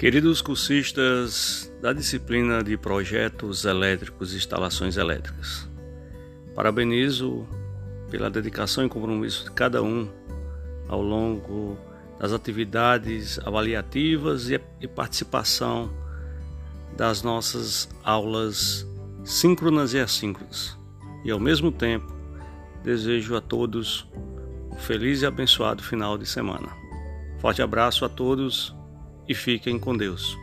Queridos cursistas da disciplina de Projetos Elétricos e Instalações Elétricas, parabenizo pela dedicação e compromisso de cada um ao longo das atividades avaliativas e participação das nossas aulas síncronas e assíncronas. E ao mesmo tempo, desejo a todos um feliz e abençoado final de semana. Forte abraço a todos e fiquem com Deus.